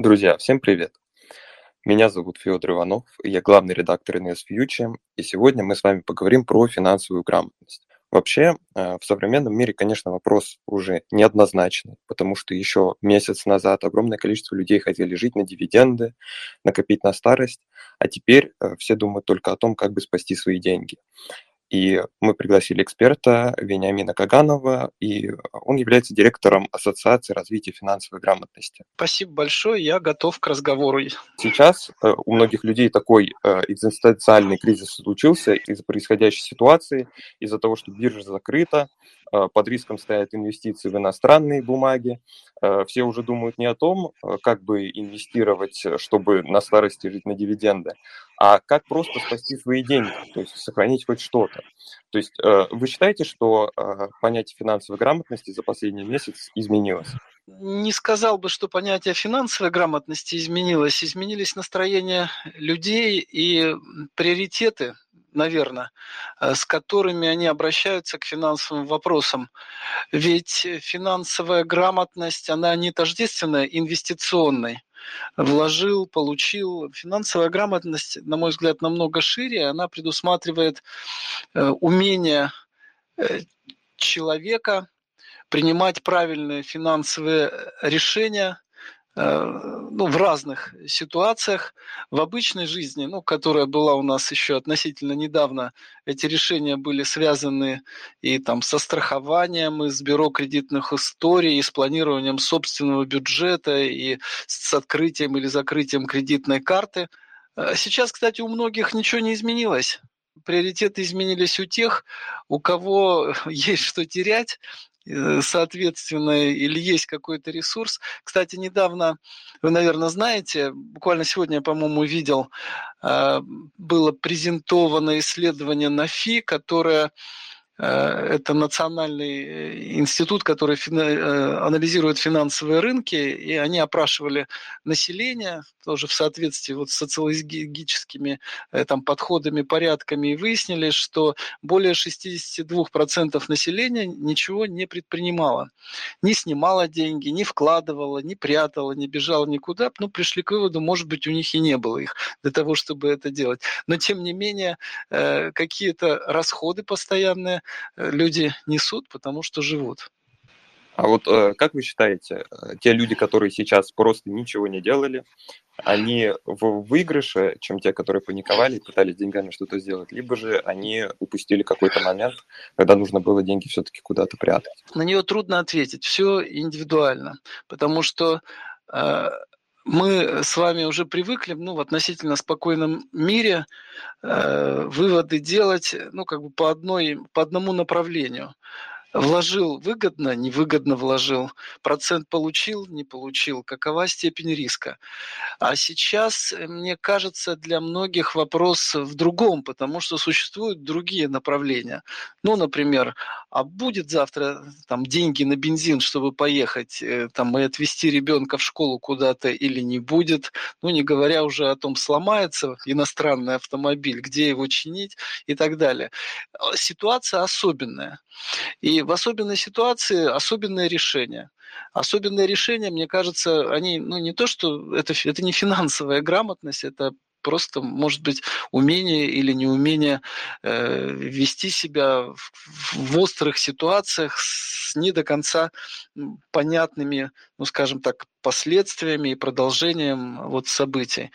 Друзья, всем привет! Меня зовут Федор Иванов, я главный редактор NS Future, и сегодня мы с вами поговорим про финансовую грамотность. Вообще, э, в современном мире, конечно, вопрос уже неоднозначный, потому что еще месяц назад огромное количество людей хотели жить на дивиденды, накопить на старость, а теперь э, все думают только о том, как бы спасти свои деньги. И мы пригласили эксперта Вениамина Каганова, и он является директором Ассоциации развития финансовой грамотности. Спасибо большое, я готов к разговору. Сейчас э, у многих людей такой э, экзистенциальный кризис случился из-за происходящей ситуации, из-за того, что биржа закрыта, э, под риском стоят инвестиции в иностранные бумаги. Все уже думают не о том, как бы инвестировать, чтобы на старости жить на дивиденды, а как просто спасти свои деньги, то есть сохранить хоть что-то. То есть э, вы считаете, что э, понятие финансовой грамотности за последний месяц изменилось? Не сказал бы, что понятие финансовой грамотности изменилось. Изменились настроения людей и приоритеты, наверное, э, с которыми они обращаются к финансовым вопросам. Ведь финансовая грамотность, она не тождественна инвестиционной вложил, получил. Финансовая грамотность, на мой взгляд, намного шире. Она предусматривает э, умение э, человека принимать правильные финансовые решения, Э, ну, в разных ситуациях. В обычной жизни, ну, которая была у нас еще относительно недавно, эти решения были связаны и там со страхованием, и с бюро кредитных историй, и с планированием собственного бюджета, и с открытием или закрытием кредитной карты. Э, сейчас, кстати, у многих ничего не изменилось приоритеты изменились у тех, у кого есть что терять, Э, соответственно, или есть какой-то ресурс. Кстати, недавно, вы, наверное, знаете, буквально сегодня я, по-моему, видел, а, было презентовано исследование на ФИ, которое Э, это национальный э, институт, который э, анализирует финансовые рынки, и они опрашивали население, тоже в соответствии вот с социологическими там, подходами, порядками, и выяснили, что более 62% населения ничего не предпринимало. Не снимало деньги, не вкладывало, не прятало, не бежало никуда. Ну, пришли к выводу, может быть, у них и не было их для того, чтобы это делать. Но, тем не менее, какие-то расходы постоянные Э, люди несут, потому что живут. А вот э, как вы считаете, э, те люди, которые сейчас просто ничего не делали, они в выигрыше, чем те, которые паниковали и пытались деньгами что-то сделать, либо же они упустили какой-то момент, когда нужно было деньги все-таки куда-то прятать? На нее трудно ответить, все индивидуально, потому что мы с вами уже привыкли ну, в относительно спокойном мире э, выводы делать ну, как бы по, одной, по одному направлению. Вложил выгодно, невыгодно вложил, процент получил, не получил, какова степень риска. А сейчас, э, мне кажется, для многих вопрос в другом, потому что существуют другие направления. Ну, например, а будет завтра там деньги на бензин, чтобы поехать э, там и отвезти ребенка в школу куда-то или не будет, ну, не говоря уже о том, сломается иностранный автомобиль, где его чинить и так далее. Ситуация особенная. И в особенной ситуации особенное решение. Особенные решения, мне кажется, они, ну, не то, что это, это не финансовая грамотность, это просто, может быть, умение или неумение э, вести себя в, в острых ситуациях с не до конца понятными, ну, скажем так, последствиями и продолжением вот событий.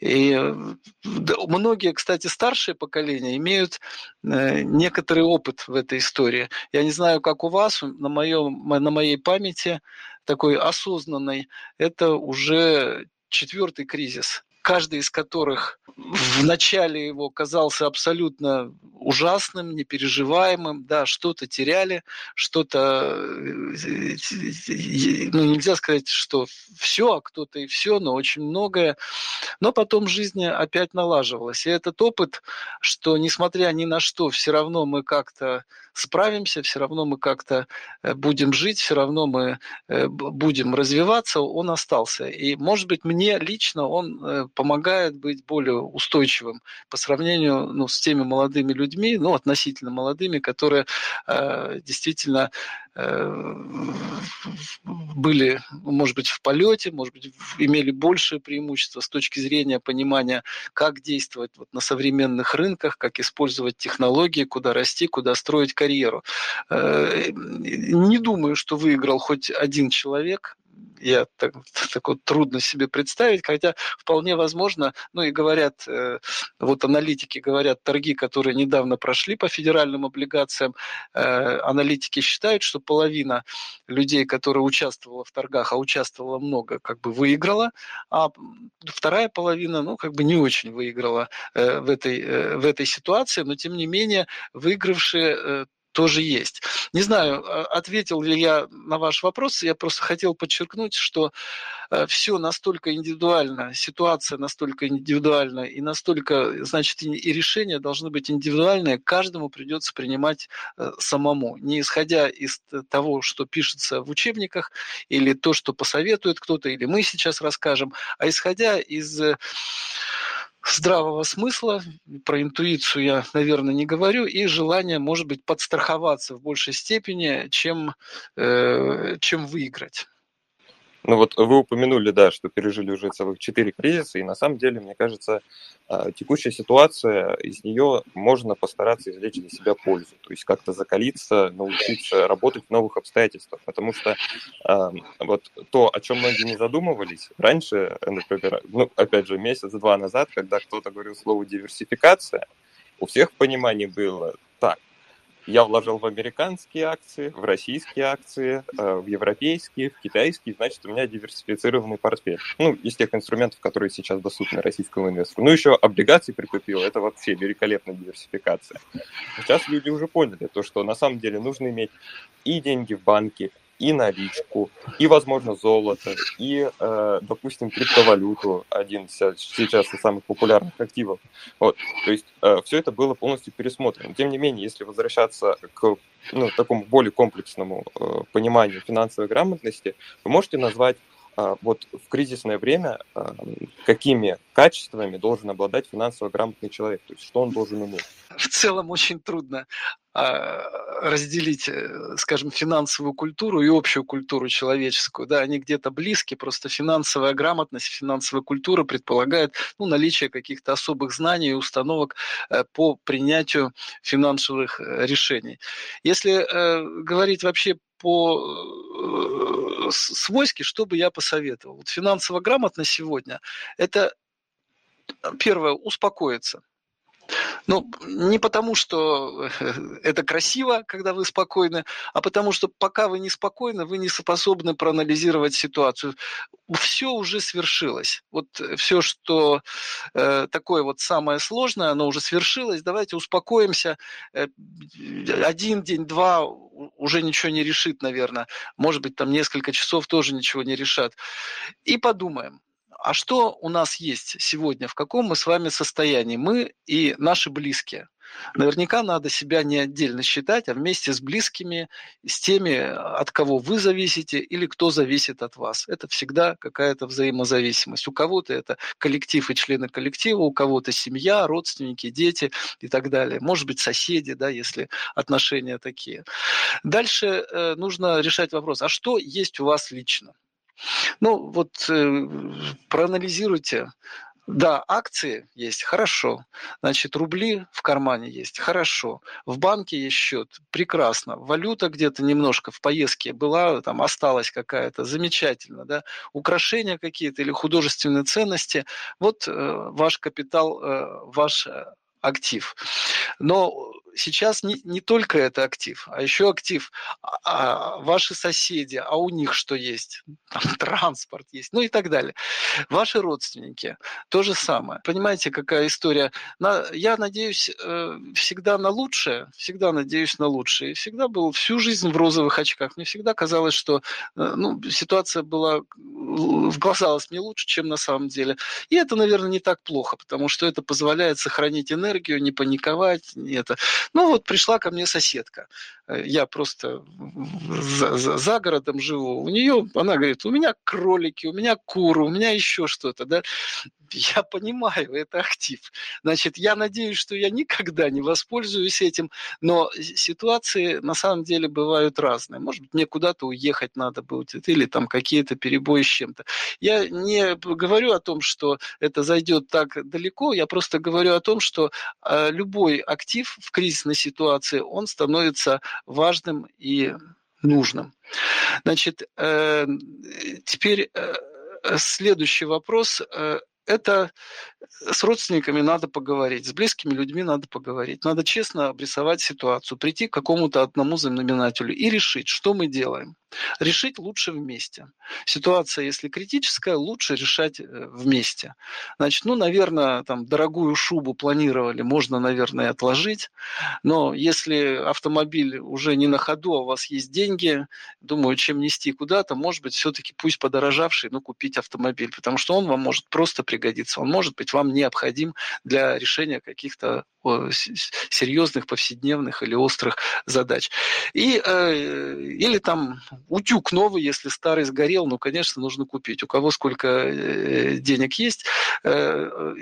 И многие, кстати, старшие поколения имеют э, некоторый опыт в этой истории. Я не знаю, как у вас, на, моем, на моей памяти такой осознанной, это уже четвертый кризис каждый из которых в начале его казался абсолютно ужасным, непереживаемым, да, что-то теряли, что-то, э, ну, нельзя сказать, что все, а кто-то и все, но очень многое. Но потом жизнь опять налаживалась. И этот опыт, что несмотря ни на что, все равно мы как-то справимся, все равно мы как-то э, будем жить, все равно мы э, будем развиваться, он остался. И, может быть, мне лично он помогает быть более устойчивым по сравнению ну, с теми молодыми людьми, ну, относительно молодыми, которые э, действительно э, были, может быть, в полете, может быть, имели большее преимущество с точки зрения понимания, как действовать вот на современных рынках, как использовать технологии, куда расти, куда строить карьеру. Э, не думаю, что выиграл хоть один человек я так, так вот трудно себе представить, хотя вполне возможно, ну и говорят, э, вот аналитики говорят, торги, которые недавно прошли по федеральным облигациям, э, аналитики считают, что половина людей, которые участвовала в торгах, а участвовала много, как бы выиграла, а вторая половина, ну, как бы не очень выиграла э, в, этой, в этой ситуации, но тем не менее выигравшие тоже есть. Не знаю, а, ответил ли я на ваш вопрос, я просто хотел подчеркнуть, что э, все настолько индивидуально, ситуация настолько индивидуальна, и настолько, значит, и решения должны быть индивидуальные, каждому придется принимать э, самому, не исходя из того, что пишется в учебниках, или то, что посоветует кто-то, или мы сейчас расскажем, а исходя из э, здравого смысла, про интуицию я, наверное, не говорю, и желание, может быть, подстраховаться в большей степени, чем, э, чем выиграть. Ну вот вы упомянули, да, что пережили уже целых четыре кризиса, и на самом деле, мне кажется, а, текущая ситуация, из нее можно постараться извлечь для себя пользу, то есть как-то закалиться, научиться работать в новых обстоятельствах, потому что э, вот то, о чем многие не задумывались, раньше, например, ну, опять же, месяц-два назад, когда кто-то говорил слово диверсификация, у всех в было я вложил в американские акции, в российские акции, э, в европейские, в китайские, значит, у меня диверсифицированный портфель. Ну, из тех инструментов, которые сейчас доступны российскому инвестору. Ну, еще облигации прикупил, это вообще великолепная диверсификация. Сейчас люди уже поняли то, что на самом деле нужно иметь и деньги в банке, и наличку, и, возможно, золото, и, э, допустим, криптовалюту, один сейчас из самых популярных активов. Вот. То есть э, все это было полностью пересмотрено. Тем не менее, если возвращаться к ну, такому более комплексному э, пониманию финансовой грамотности, вы можете назвать вот в кризисное время а, какими качествами должен обладать финансово грамотный человек, то есть что он должен уметь? В целом очень трудно а, разделить, э, скажем, финансовую культуру и общую культуру человеческую. Да, они где-то близки, просто финансовая грамотность, финансовая культура предполагает ну, наличие каких-то особых знаний и установок э, по принятию финансовых э, решений. Если говорить вообще по свойски, что бы я посоветовал? Вот финансово грамотно сегодня – это первое – успокоиться. Ну, не потому, что э, это красиво, когда вы спокойны, а потому что пока вы не спокойны, вы не способны проанализировать ситуацию. Все уже свершилось. Вот все, что э, такое вот самое сложное, оно уже свершилось. Давайте успокоимся. Э, один день, два уже ничего не решит, наверное. Может быть, там несколько часов тоже ничего не решат. И подумаем а что у нас есть сегодня, в каком мы с вами состоянии, мы и наши близкие. Наверняка надо себя не отдельно считать, а вместе с близкими, с теми, от кого вы зависите или кто зависит от вас. Это всегда какая-то взаимозависимость. У кого-то это коллектив и члены коллектива, у кого-то семья, родственники, дети и так далее. Может быть, соседи, да, если отношения такие. Дальше э, нужно решать вопрос, а что есть у вас лично? Ну, вот э, проанализируйте. Да, акции есть, хорошо. Значит, рубли в кармане есть, хорошо. В банке есть счет, прекрасно. Валюта где-то немножко в поездке была, там осталась какая-то, замечательно, да. Украшения какие-то или художественные ценности. Вот э, ваш капитал, э, ваш э, актив. Но сейчас не, не только это актив, а еще актив а, а, ваши соседи, а у них что есть? Там, транспорт есть, ну и так далее. Ваши родственники, то же самое. Понимаете, какая история? На, я надеюсь э, всегда на лучшее, всегда надеюсь на лучшее. И всегда был всю жизнь в розовых очках. Мне всегда казалось, что э, ну, ситуация была, казалась мне лучше, чем на самом деле. И это, наверное, не так плохо, потому что это позволяет сохранить энергию, не паниковать, не это. Ну вот пришла ко мне соседка. Э, я просто за, за, за городом живу, у нее, она говорит, у меня кролики, у меня куры, у меня еще что-то, да, я понимаю, это актив. Значит, я надеюсь, что я никогда не воспользуюсь этим, но ситуации на самом деле бывают разные. Может быть, мне куда-то уехать надо будет, или там какие-то перебои с чем-то. Я не говорю о том, что это зайдет так далеко, я просто говорю о том, что э, любой актив в кризисной ситуации, он становится важным и нужным. Значит, э, теперь э, следующий вопрос это с родственниками надо поговорить, с близкими людьми надо поговорить. Надо честно обрисовать ситуацию, прийти к какому-то одному знаменателю и решить, что мы делаем. Решить лучше вместе. Ситуация, если критическая, лучше решать э, вместе. Значит, ну, наверное, там дорогую шубу планировали, можно, наверное, отложить. Но если автомобиль уже не на ходу, а у вас есть деньги, думаю, чем нести куда-то, может быть, все-таки пусть подорожавший, но купить автомобиль, потому что он вам может просто пригодиться. Он может быть вам необходим для решения каких-то серьезных повседневных или острых задач. И, э, или там утюг новый, если старый сгорел, ну, конечно, нужно купить. У кого сколько э, денег есть, э,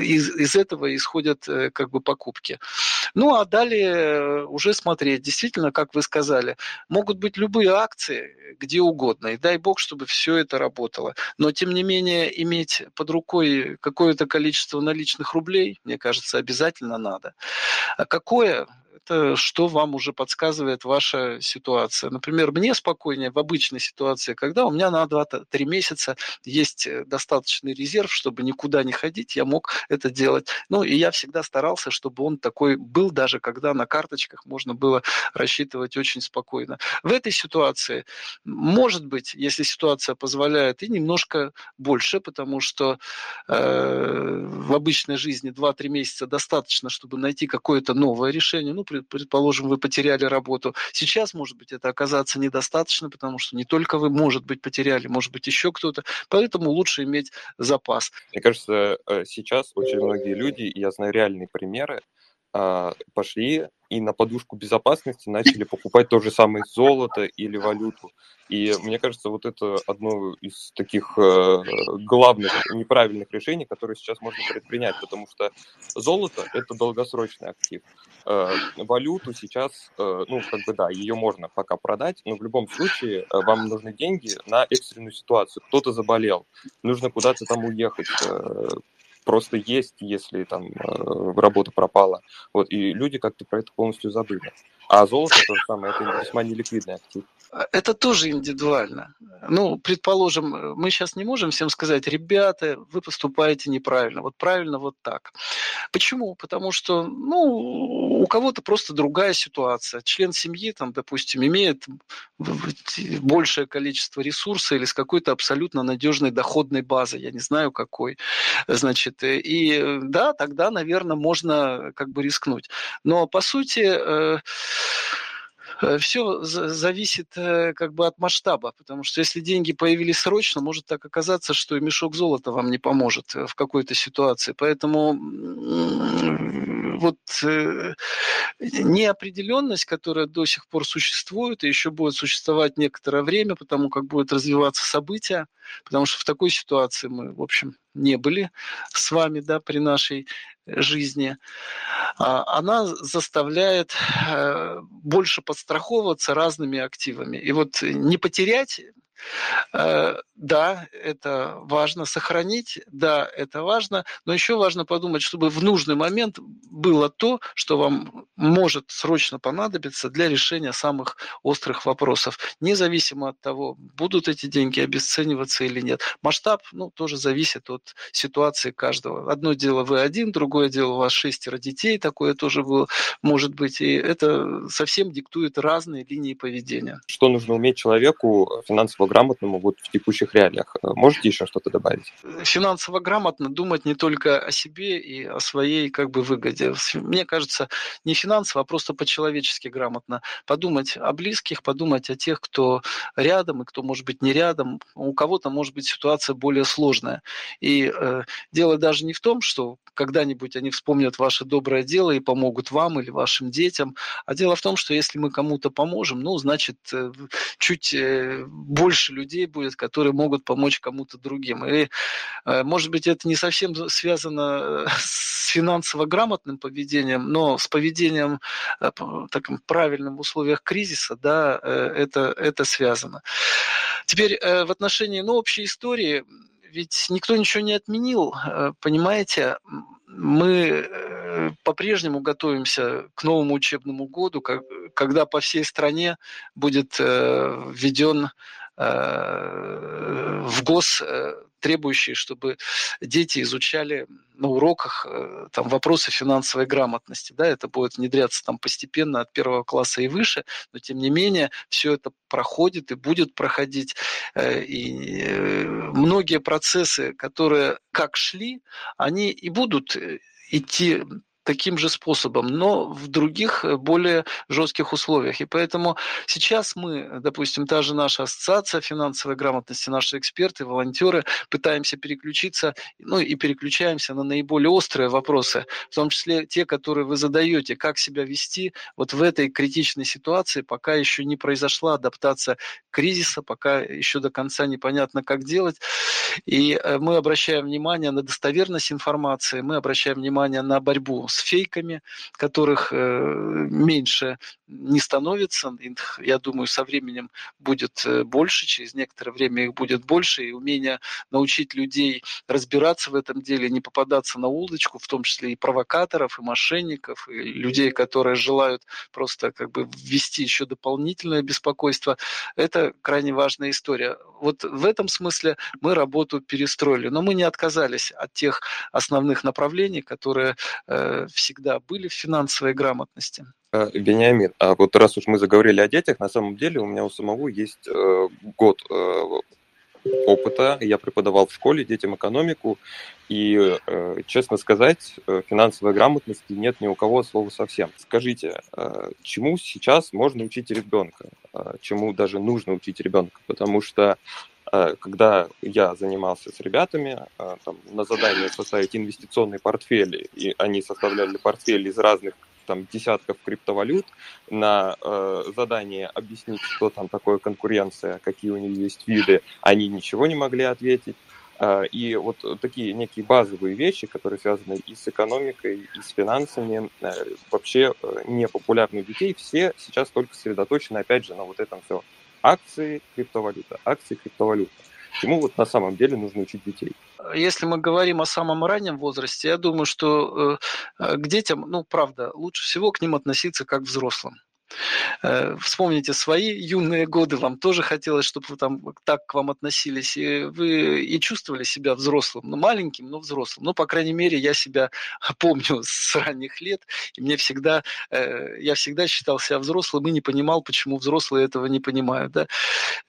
из, из этого исходят э, как бы покупки. Ну, а далее уже смотреть. Действительно, как вы сказали, могут быть любые акции, где угодно. И дай бог, чтобы все это работало. Но, тем не менее, иметь под рукой какое-то количество наличных рублей, мне кажется, обязательно надо. А какое? Это что вам уже подсказывает ваша ситуация. Например, мне спокойнее в обычной ситуации, когда у меня на 2-3 месяца есть э, достаточный резерв, чтобы никуда не ходить, я мог это делать. Ну, и я всегда старался, чтобы он такой был, даже когда на карточках можно было рассчитывать очень спокойно. В этой ситуации, может быть, если ситуация позволяет, и немножко больше, потому что э, в обычной жизни 2-3 месяца достаточно, чтобы найти какое-то новое решение. Ну, предположим, вы потеряли работу. Сейчас, может быть, это оказаться недостаточно, потому что не только вы, может быть, потеряли, может быть, еще кто-то. Поэтому лучше иметь запас. Мне кажется, э, сейчас очень многие люди, я знаю реальные примеры, пошли и на подушку безопасности начали покупать то же самое золото или валюту. И мне кажется, вот это одно из таких э, главных неправильных решений, которые сейчас можно предпринять, потому что золото – это долгосрочный актив. Э, валюту сейчас, э, ну, как бы да, ее можно пока продать, но в любом случае вам нужны деньги на экстренную ситуацию. Кто-то заболел, нужно куда-то там уехать, просто есть, если там э, работа пропала. Вот, и люди как-то про это полностью забыли. А золото то же самое, это весьма неликвидный актив. Это тоже индивидуально. Ну, предположим, мы сейчас не можем всем сказать, ребята, вы поступаете неправильно. Вот правильно вот так. Почему? Потому что, ну, у кого-то просто другая ситуация. Член семьи, там, допустим, имеет большее количество ресурсов или с какой-то абсолютно надежной доходной базой. Я не знаю, какой. Значит, и да, тогда, наверное, можно как бы рискнуть. Но, по сути, э, Э, все зависит э, как бы от масштаба, потому что если деньги появились срочно, может так оказаться, что и мешок золота вам не поможет э, в какой-то ситуации. Поэтому вот неопределенность, которая до сих пор существует и еще будет существовать некоторое время, потому как будут развиваться события, потому что в такой ситуации мы, в общем, не были с вами, да, при нашей жизни, а, она заставляет э, больше подстраховываться разными активами. И вот не потерять Э, да, это важно сохранить, да, это важно, но еще важно подумать, чтобы в нужный момент было то, что вам может срочно понадобиться для решения самых острых вопросов, независимо от того, будут эти деньги обесцениваться или нет. Масштаб, ну, тоже зависит от ситуации каждого. Одно дело вы один, другое дело у вас шестеро детей, такое тоже было, может быть, и это совсем диктует разные линии поведения. Что нужно уметь человеку финансово финансово грамотному вот в текущих реалиях? Можете еще что-то добавить? Финансово грамотно думать не только о себе и о своей как бы выгоде. Мне кажется, не финансово, а просто по-человечески грамотно. Подумать о близких, подумать о тех, кто рядом и кто может быть не рядом. У кого-то может быть ситуация более сложная. И э, дело даже не в том, что когда-нибудь они вспомнят ваше доброе дело и помогут вам или вашим детям, а дело в том, что если мы кому-то поможем, ну, значит, э, чуть э, больше людей будет, которые могут помочь кому-то другим. И, э, может быть, это не совсем связано с финансово грамотным поведением, но с поведением таким правильным в условиях кризиса, да, это, это связано. Теперь в отношении ну, общей истории ведь никто ничего не отменил, э, понимаете? Мы э, по-прежнему готовимся к новому учебному году, когда по всей стране будет э, введен в ГОС требующие, чтобы дети изучали на уроках э, там, вопросы финансовой грамотности. Да, это будет внедряться там, постепенно от первого класса и выше, но тем не менее все это проходит и будет проходить. Э, и э, многие процессы, которые как шли, они и будут идти таким же способом, но в других э, более жестких условиях. И поэтому сейчас мы, допустим, та же наша ассоциация финансовой грамотности, наши эксперты, волонтеры, пытаемся переключиться, ну и переключаемся на наиболее острые вопросы, в том числе те, которые вы задаете, как себя вести вот в этой критичной ситуации, пока еще не произошла адаптация кризиса, пока еще до конца непонятно, как делать. И э, мы обращаем внимание на достоверность информации, мы обращаем внимание на борьбу с фейками, которых э, меньше не становится. Их, я думаю, со временем будет э, больше, через некоторое время их будет больше, и умение научить людей разбираться в этом деле, не попадаться на удочку, в том числе и провокаторов, и мошенников, и людей, которые желают просто как бы ввести еще дополнительное беспокойство, это крайне важная история. Вот в этом смысле мы работу перестроили, но мы не отказались от тех основных направлений, которые э, всегда были в финансовой грамотности. Э, Вениамин, а вот раз уж мы заговорили о детях, на самом деле у меня у самого есть э, год э, опыта. Я преподавал в школе детям экономику, и, э, честно сказать, э, финансовой грамотности нет ни у кого слова совсем. Скажите, э, чему сейчас можно учить ребенка? Э, чему даже нужно учить ребенка? Потому что Э, когда я занимался с ребятами, э, там, на задание составить инвестиционные портфели, и они составляли портфель из разных там, десятков криптовалют, на э, задание объяснить, что там такое конкуренция, какие у нее есть виды, они ничего не могли ответить. Э, и вот такие некие базовые вещи, которые связаны и с экономикой, и с финансами, э, вообще э, не популярны у детей, все сейчас только сосредоточены, опять же, на вот этом все акции, криптовалюта, акции, криптовалюта. Чему вот на самом деле нужно учить детей? Если мы говорим о самом раннем возрасте, я думаю, что э, к детям, ну, правда, лучше всего к ним относиться как к взрослым. Э, вспомните свои юные годы, вам тоже хотелось, чтобы вы там так к вам относились, и вы и чувствовали себя взрослым, ну, маленьким, но взрослым. Ну, по крайней мере, я себя помню с ранних лет, и мне всегда, э, я всегда считал себя взрослым и не понимал, почему взрослые этого не понимают. Да?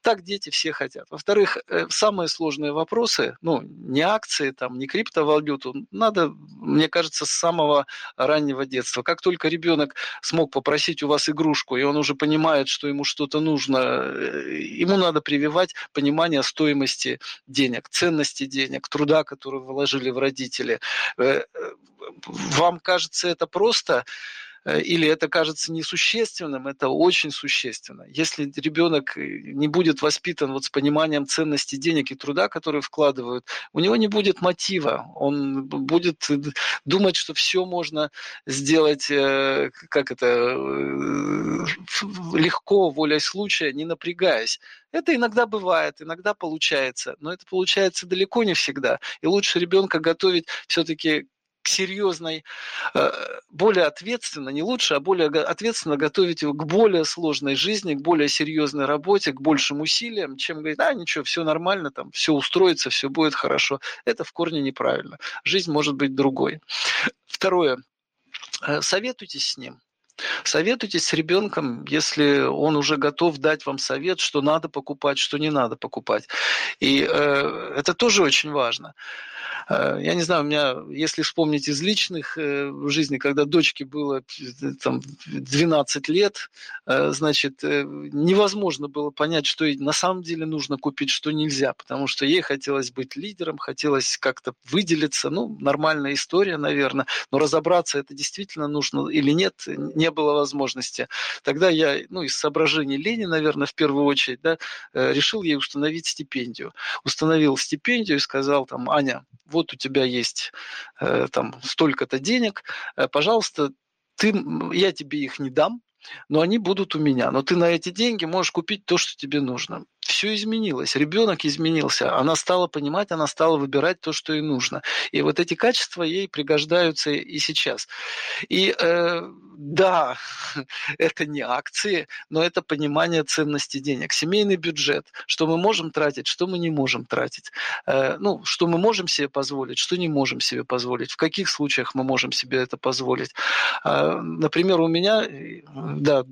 Так дети все хотят. Во-вторых, э, самые сложные вопросы, ну, не акции, там, не криптовалюту, надо, мне кажется, с самого раннего детства. Как только ребенок смог попросить у вас игру игрушку, и он уже понимает, что ему что-то нужно, э, ему надо прививать понимание стоимости денег, ценности денег, труда, который вложили в родители. Э, э, вам кажется это просто, или это кажется несущественным, это очень существенно. Если ребенок э, не будет воспитан вот с пониманием ценности денег и труда, которые вкладывают, у него не будет мотива, он будет э, думать, что все можно сделать, как это, легко, волей случая, не напрягаясь. Это иногда бывает, иногда получается, но это получается далеко не всегда. И лучше ребенка готовить все-таки к серьезной, э, более ответственно, не лучше, а более ответственно готовить его к более сложной жизни, к более серьезной работе, к большим усилиям, чем говорить, а ничего, все нормально, там, все устроится, все будет хорошо. Это в корне неправильно. Жизнь может быть другой. Второе. Э, советуйтесь с ним. Советуйтесь с ребенком, если он уже готов дать вам совет, что надо покупать, что не надо покупать. И э, это тоже очень важно. Э, я не знаю, у меня, если вспомнить из личных э, жизни, когда дочке было э, там, 12 лет, значит, невозможно было понять, что на самом деле нужно купить, что нельзя, потому что ей хотелось быть лидером, хотелось как-то выделиться, ну, нормальная история, наверное, но разобраться, это действительно нужно или нет, не было возможности. Тогда я, ну, из соображений лени, наверное, в первую очередь, да, решил ей установить стипендию. Установил стипендию и сказал там, Аня, вот у тебя есть э, там столько-то денег, э, пожалуйста, ты, я тебе их не дам, но они будут у меня. Но ты на эти деньги можешь купить то, что тебе нужно все изменилось. Ребенок изменился. Она стала понимать, она стала выбирать то, что ей нужно. И вот эти качества ей пригождаются и сейчас. И э, да, это не акции, но это понимание ценности денег. Семейный бюджет, что мы можем тратить, что мы не можем тратить. Э, ну, что мы можем себе позволить, что не можем себе позволить. В каких случаях мы можем себе это позволить. Э, например, у меня, э, да,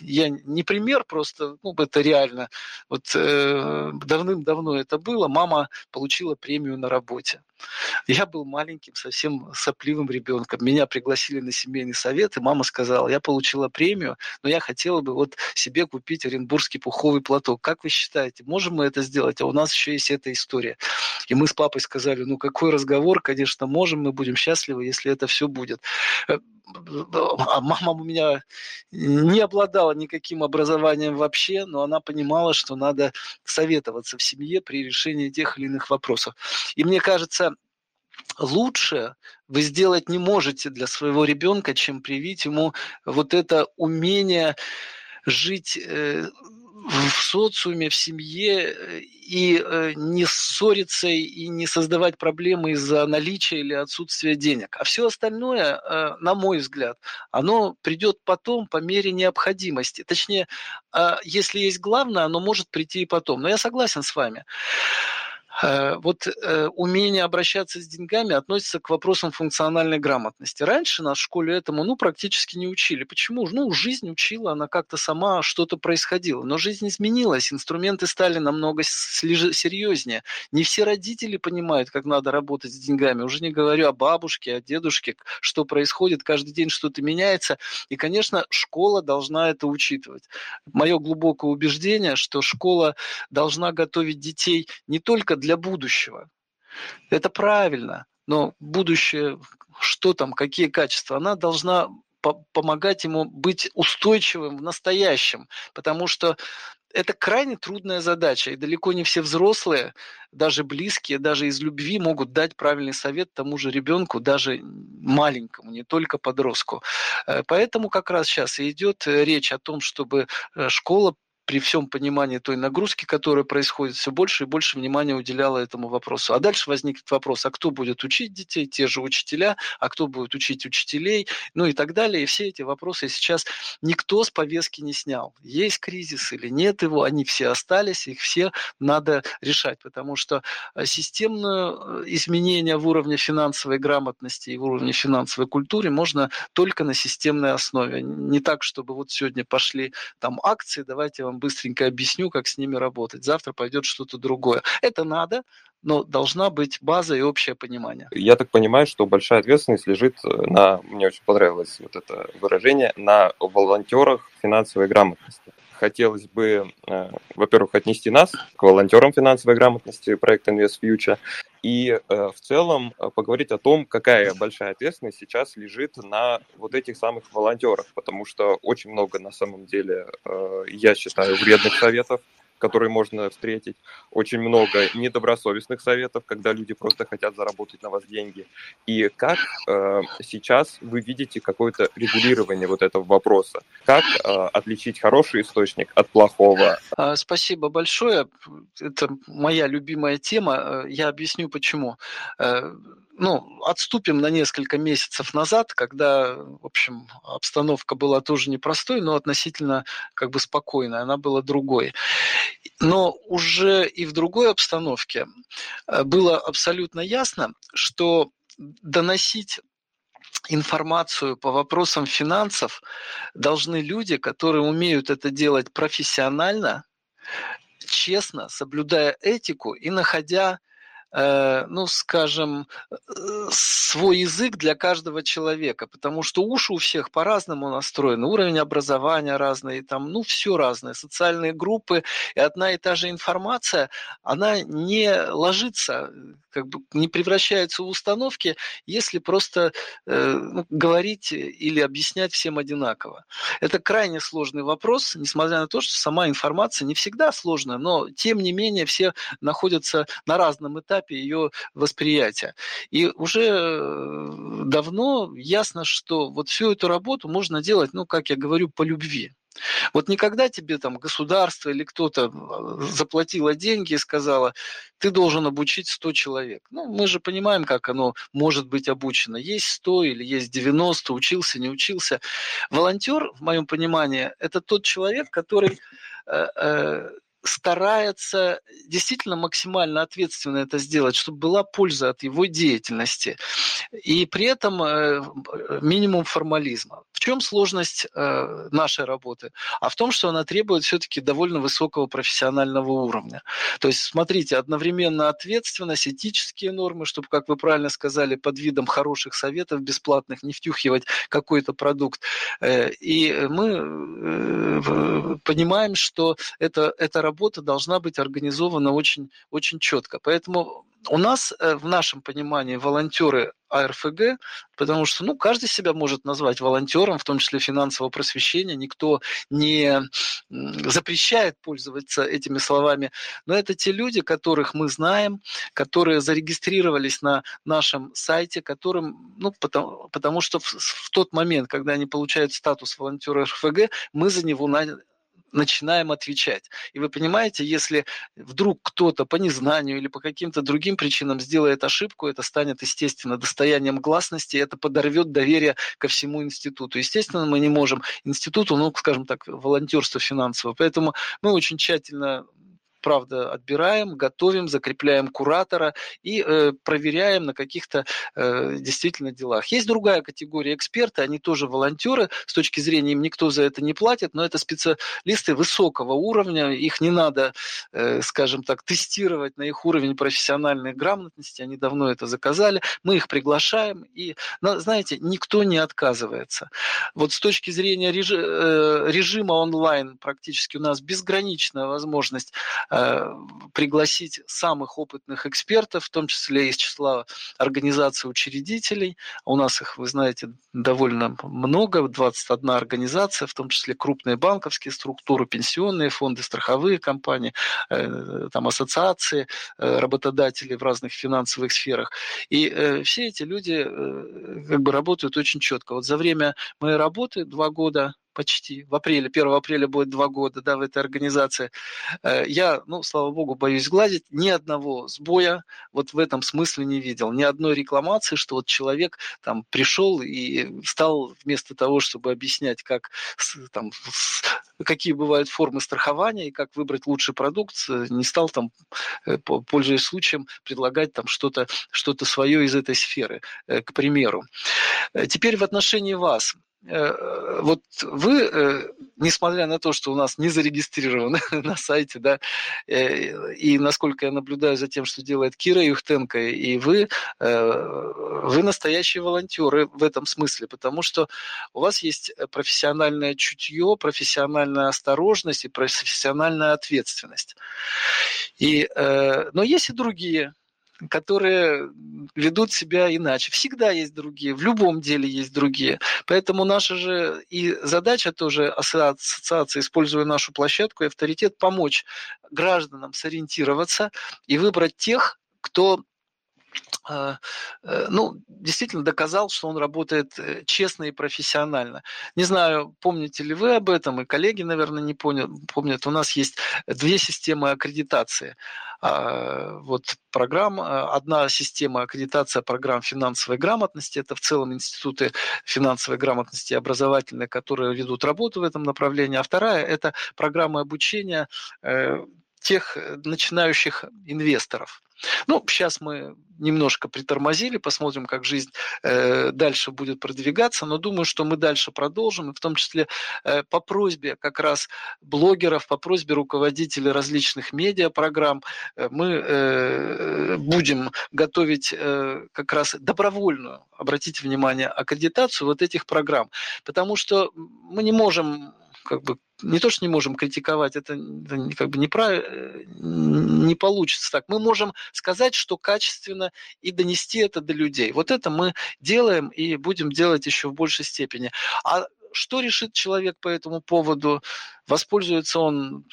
я не пример, просто, ну, это реально. Вот э, давным-давно это было, мама получила премию на работе. Я был маленьким, совсем сопливым ребенком. Меня пригласили на семейный совет, и мама сказала, я получила премию, но я хотела бы вот себе купить оренбургский пуховый платок. Как вы считаете, можем мы это сделать? А у нас еще есть эта история. И мы с папой сказали, ну какой разговор, конечно, можем, мы будем счастливы, если это все будет э, мама у меня не обладала никаким образованием вообще, но она понимала, что надо советоваться в семье при решении тех или иных вопросов. И мне кажется, лучше вы сделать не можете для своего ребенка, чем привить ему вот это умение жить э, в социуме, в семье э, и э, не ссориться и не создавать проблемы из-за наличия или отсутствия денег. А все остальное, э, на мой взгляд, оно придет потом по мере необходимости. Точнее, если есть главное, оно может прийти и потом. Но я согласен с вами. Э, вот э, умение обращаться с деньгами относится к вопросам функциональной грамотности. Раньше нас в школе этому ну, практически не учили. Почему? Ну, жизнь учила, она как-то сама что-то происходило. Но жизнь изменилась, инструменты стали намного серьезнее. Не все родители понимают, как надо работать с деньгами. Уже не говорю о бабушке, о дедушке, что происходит, каждый день что-то меняется. И, конечно, школа должна это учитывать. Мое глубокое убеждение, что школа должна готовить детей не только для будущего. Это правильно, но будущее, что там, какие качества, она должна помогать ему быть устойчивым в настоящем, потому что это крайне трудная задача, и далеко не все взрослые, даже близкие, даже из любви могут дать правильный совет тому же ребенку, даже маленькому, не только подростку. Э, поэтому как раз сейчас и идет речь о том, чтобы э, школа при всем понимании той нагрузки, которая происходит, все больше и больше внимания уделяла этому вопросу. А дальше возникнет вопрос, а кто будет учить детей, те же учителя, а кто будет учить учителей, ну и так далее. И все эти вопросы сейчас никто с повестки не снял. Есть кризис или нет его, они все остались, их все надо решать, потому что э, системное э, изменение в уровне финансовой грамотности и в уровне финансовой культуры можно только на системной основе. Не так, чтобы вот сегодня пошли там акции, давайте вам вам быстренько объясню, как с ними работать. Завтра пойдет что-то другое. Это надо, но должна быть база и общее понимание. Я так понимаю, что большая ответственность лежит э, на, мне очень понравилось вот это выражение, на волонтерах финансовой грамотности. Хотелось бы, э, во-первых, отнести нас к волонтерам финансовой грамотности проекта Invest Future и э, в целом поговорить о том, какая большая ответственность сейчас лежит на вот этих самых волонтерах, потому что очень много на самом деле, я считаю, вредных советов которые можно встретить, очень много недобросовестных советов, когда люди просто хотят заработать на вас деньги. И как э, сейчас вы видите какое-то регулирование вот этого вопроса? Как э, отличить хороший источник от плохого? А, спасибо большое. Это моя любимая тема. Э, я объясню почему э, ну, отступим на несколько месяцев назад, когда, в общем, обстановка была тоже непростой, но относительно как бы спокойной, она была другой. Но уже и в другой обстановке э, было абсолютно ясно, что доносить информацию по вопросам финансов должны люди, которые умеют это делать профессионально, честно, соблюдая этику и находя ну, скажем, э, свой язык для каждого человека, потому что уши у всех по-разному настроены, уровень образования разный, там, ну, все разное, социальные группы, и одна и та же информация, она не ложится, как бы не превращается в установки, если просто э, ну, говорить или объяснять всем одинаково. Это крайне сложный вопрос, несмотря на то, что сама информация не всегда сложная, но тем не менее все находятся на разном этапе этапе ее восприятия. И уже э, давно ясно, что вот всю эту работу можно делать, ну, как я говорю, по любви. Вот никогда тебе там государство или кто-то э, заплатило деньги и сказала, ты должен обучить 100 человек. Ну, мы же понимаем, как оно может быть обучено. Есть 100 или есть 90, учился, не учился. Волонтер, в моем понимании, это тот человек, который э, старается действительно максимально ответственно это сделать, чтобы была польза от его деятельности. И при этом э, минимум формализма. В чем сложность э, нашей работы? А в том, что она требует все-таки довольно высокого профессионального уровня. То есть, смотрите, одновременно ответственность, этические нормы, чтобы, как вы правильно сказали, под видом хороших советов бесплатных не втюхивать какой-то продукт. Э, и мы понимаем, что это, это работа работа должна быть организована очень, очень четко. Поэтому у нас э, в нашем понимании волонтеры АРФГ, потому что ну, каждый себя может назвать волонтером, в том числе финансового просвещения, никто не запрещает пользоваться этими словами, но это те люди, которых мы знаем, которые зарегистрировались на нашем сайте, которым, ну, потому, потому что в, в тот момент, когда они получают статус волонтера РФГ, мы за него на, начинаем отвечать. И вы понимаете, если вдруг кто-то по незнанию или по каким-то другим причинам сделает ошибку, это станет, естественно, достоянием гласности, это подорвет доверие ко всему институту. Естественно, мы не можем институту, ну, скажем так, волонтерство финансовое. Поэтому мы очень тщательно правда, отбираем, готовим, закрепляем куратора и э, проверяем на каких-то э, действительно делах. Есть другая категория эксперты, они тоже волонтеры, с точки зрения им никто за это не платит, но это специалисты высокого уровня, их не надо, э, скажем так, тестировать на их уровень профессиональной грамотности, они давно это заказали, мы их приглашаем, и, знаете, никто не отказывается. Вот с точки зрения режи, э, режима онлайн практически у нас безграничная возможность пригласить самых опытных экспертов, в том числе из числа организаций учредителей. У нас их, вы знаете, довольно много, 21 организация, в том числе крупные банковские структуры, пенсионные фонды, страховые компании, э, там ассоциации э, работодателей в разных финансовых сферах. И все эти люди как бы работают очень четко. Вот за время моей работы, два года, почти в апреле, 1 апреля будет два года, да, в этой организации. Э, я, ну, слава богу, боюсь гладить, ни одного сбоя вот в этом смысле не видел, ни одной рекламации, что вот человек там пришел и стал вместо того, чтобы объяснять, как там, какие бывают формы страхования и как выбрать лучший продукт, э, не стал там, э, пользуясь случаем, предлагать там что-то что свое из этой сферы, к примеру. Теперь в отношении вас. Э, вот вы, э, несмотря на то, что у нас не зарегистрированы на сайте, да, э, и насколько я наблюдаю за тем, что делает Кира Юхтенко, и вы, вы настоящие волонтеры в этом смысле, потому что у вас есть профессиональное чутье, профессиональная осторожность и профессиональная ответственность. И, но есть и другие которые ведут себя иначе. Всегда есть другие, в любом деле есть другие. Поэтому наша же и задача тоже ассоциации, используя нашу площадку и авторитет, помочь гражданам сориентироваться и выбрать тех, кто ну, действительно доказал, что он работает э, честно и профессионально. Не знаю, помните ли вы об этом, и коллеги, наверное, не помнят. помнят. У нас есть две системы аккредитации. А, вот программа, одна система аккредитация программ финансовой грамотности, это в целом институты финансовой грамотности образовательные, которые ведут работу в этом направлении, а вторая – это программа обучения э, тех начинающих инвесторов. Ну, сейчас мы немножко притормозили, посмотрим, как жизнь э, дальше будет продвигаться, но думаю, что мы дальше продолжим, и в том числе э, по просьбе как раз блогеров, по просьбе руководителей различных медиапрограмм э, мы э, будем готовить э, как раз добровольную, обратите внимание, аккредитацию вот этих программ, потому что мы не можем как бы не то, что не можем критиковать, это, это как бы неправильно, э, не получится так. Мы можем сказать, что качественно и донести это до людей. Вот это мы делаем и будем делать еще в большей степени. А что решит человек по этому поводу? Воспользуется он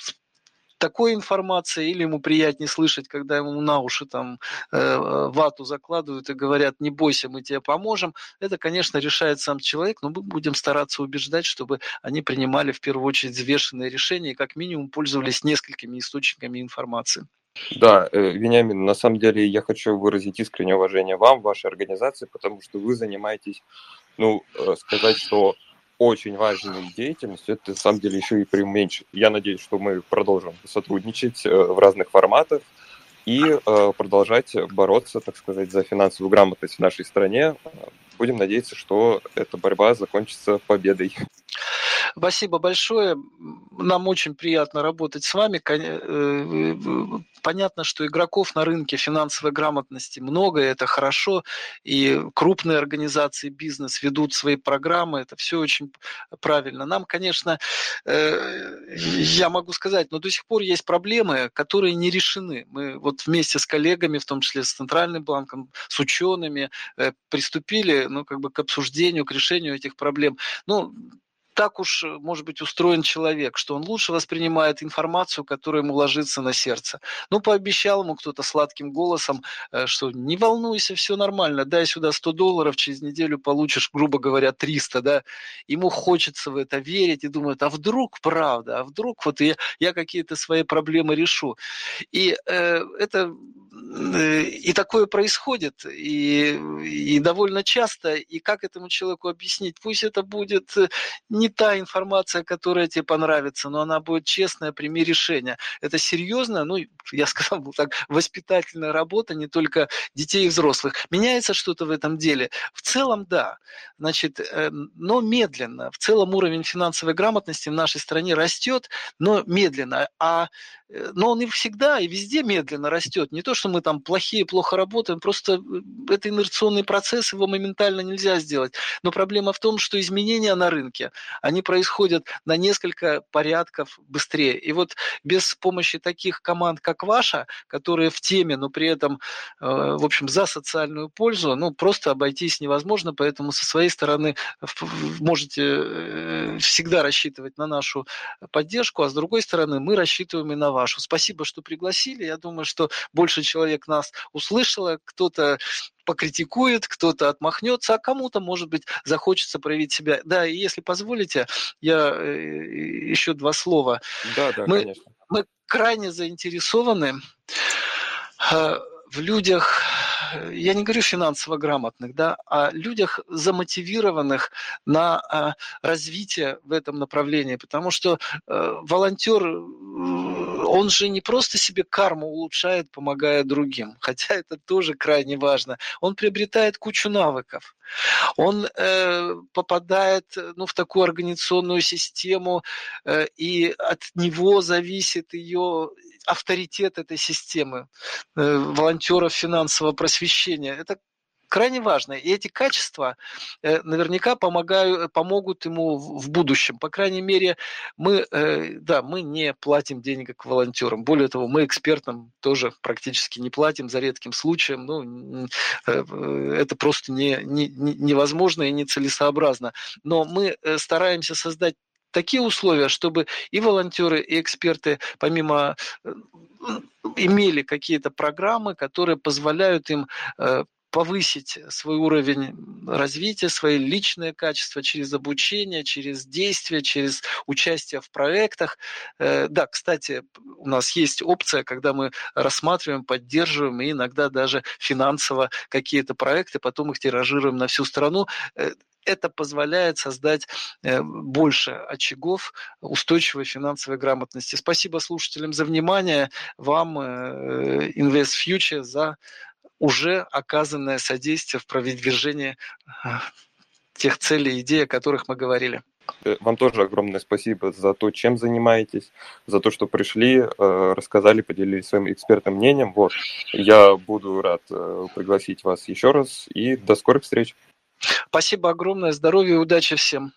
такой информации, или ему приятнее слышать, когда ему на уши там э, вату закладывают и говорят, не бойся, мы тебе поможем. Это, конечно, решает сам человек, но мы будем стараться убеждать, чтобы они принимали в первую очередь взвешенные решения и как минимум пользовались несколькими источниками информации. Да, э, Вениамин, на самом деле я хочу выразить искреннее уважение вам, вашей организации, потому что вы занимаетесь, ну, э, сказать, что очень важной деятельностью, это на самом деле еще и преуменьшит. Я надеюсь, что мы продолжим сотрудничать э, в разных форматах и э, продолжать бороться, так сказать, за финансовую грамотность в нашей стране. Будем надеяться, что эта борьба закончится победой. Спасибо большое. Нам очень приятно работать с вами. Э, понятно, что игроков на рынке финансовой грамотности много, это хорошо. И крупные организации бизнес ведут свои программы, это все очень правильно. Нам, конечно, э, я могу сказать, но до сих пор есть проблемы, которые не решены. Мы вот вместе с коллегами, в том числе с Центральным банком, с учеными, э, приступили ну, как бы к обсуждению, к решению этих проблем. Ну, так уж, э, может быть, устроен человек, что он лучше воспринимает информацию, которая ему ложится на сердце. Ну, пообещал ему кто-то сладким голосом, э, что не волнуйся, все нормально, дай сюда 100 долларов, через неделю получишь, грубо говоря, 300, да. Ему хочется в это верить и думает, а вдруг правда, а вдруг вот я, я какие-то свои проблемы решу. И э, это и такое происходит, и, и довольно часто, и как этому человеку объяснить? Пусть это будет э, не та информация, которая тебе понравится, но она будет честная, прими решение. Это серьезно, ну, я сказал так, воспитательная работа не только детей и взрослых. Меняется что-то в этом деле? В целом, да. Значит, э, но медленно. В целом уровень финансовой грамотности в нашей стране растет, но медленно. А Э, но он и всегда, и везде медленно растет. Не то, что мы там плохие, плохо работаем, просто э, это инерционный процесс, его моментально нельзя сделать. Но проблема в том, что изменения на рынке, они происходят на несколько порядков быстрее. И вот без помощи таких команд, как ваша, которые в теме, но при этом, э, в общем, за социальную пользу, ну, просто обойтись невозможно, поэтому со своей стороны можете всегда рассчитывать на нашу поддержку, а с другой стороны мы рассчитываем и на вашу. Спасибо, что пригласили. Я думаю, что больше человек нас услышало, кто-то покритикует, кто-то отмахнется, а кому-то, может быть, захочется проявить себя. Да, и если позволите, я э, еще два слова. Да, да, мы, конечно. Мы крайне заинтересованы э, в людях, я не говорю финансово грамотных, да, а людях замотивированных на развитие в этом направлении, потому что э, волонтер он же не просто себе карму улучшает, помогая другим, хотя это тоже крайне важно. Он приобретает кучу навыков. Он э, попадает ну, в такую организационную систему, э, и от него зависит ее авторитет этой системы, э, волонтеров финансового просвещения. Это крайне важно. И эти качества э, наверняка помогают, помогут ему в будущем. По крайней мере, мы, э, да, мы не платим денег волонтерам. Более того, мы экспертам тоже практически не платим за редким случаем. Ну, э, это просто не, не, невозможно и нецелесообразно. Но мы стараемся создать такие условия, чтобы и волонтеры, и эксперты, помимо имели какие-то программы, которые позволяют им повысить свой уровень развития, свои личные качества через обучение, через действие, через участие в проектах. Э, да, кстати, у нас есть опция, когда мы рассматриваем, поддерживаем и иногда даже финансово какие-то проекты, потом их тиражируем на всю страну. Э, это позволяет создать э, больше очагов устойчивой финансовой грамотности. Спасибо слушателям за внимание, вам, э, Invest Future, за уже оказанное содействие в продвижении э, тех целей и идей, о которых мы говорили. Вам тоже огромное спасибо за то, чем занимаетесь, за то, что пришли, рассказали, поделились своим экспертным мнением. Вот, я буду рад пригласить вас еще раз и до скорых встреч. Спасибо огромное, здоровья и удачи всем.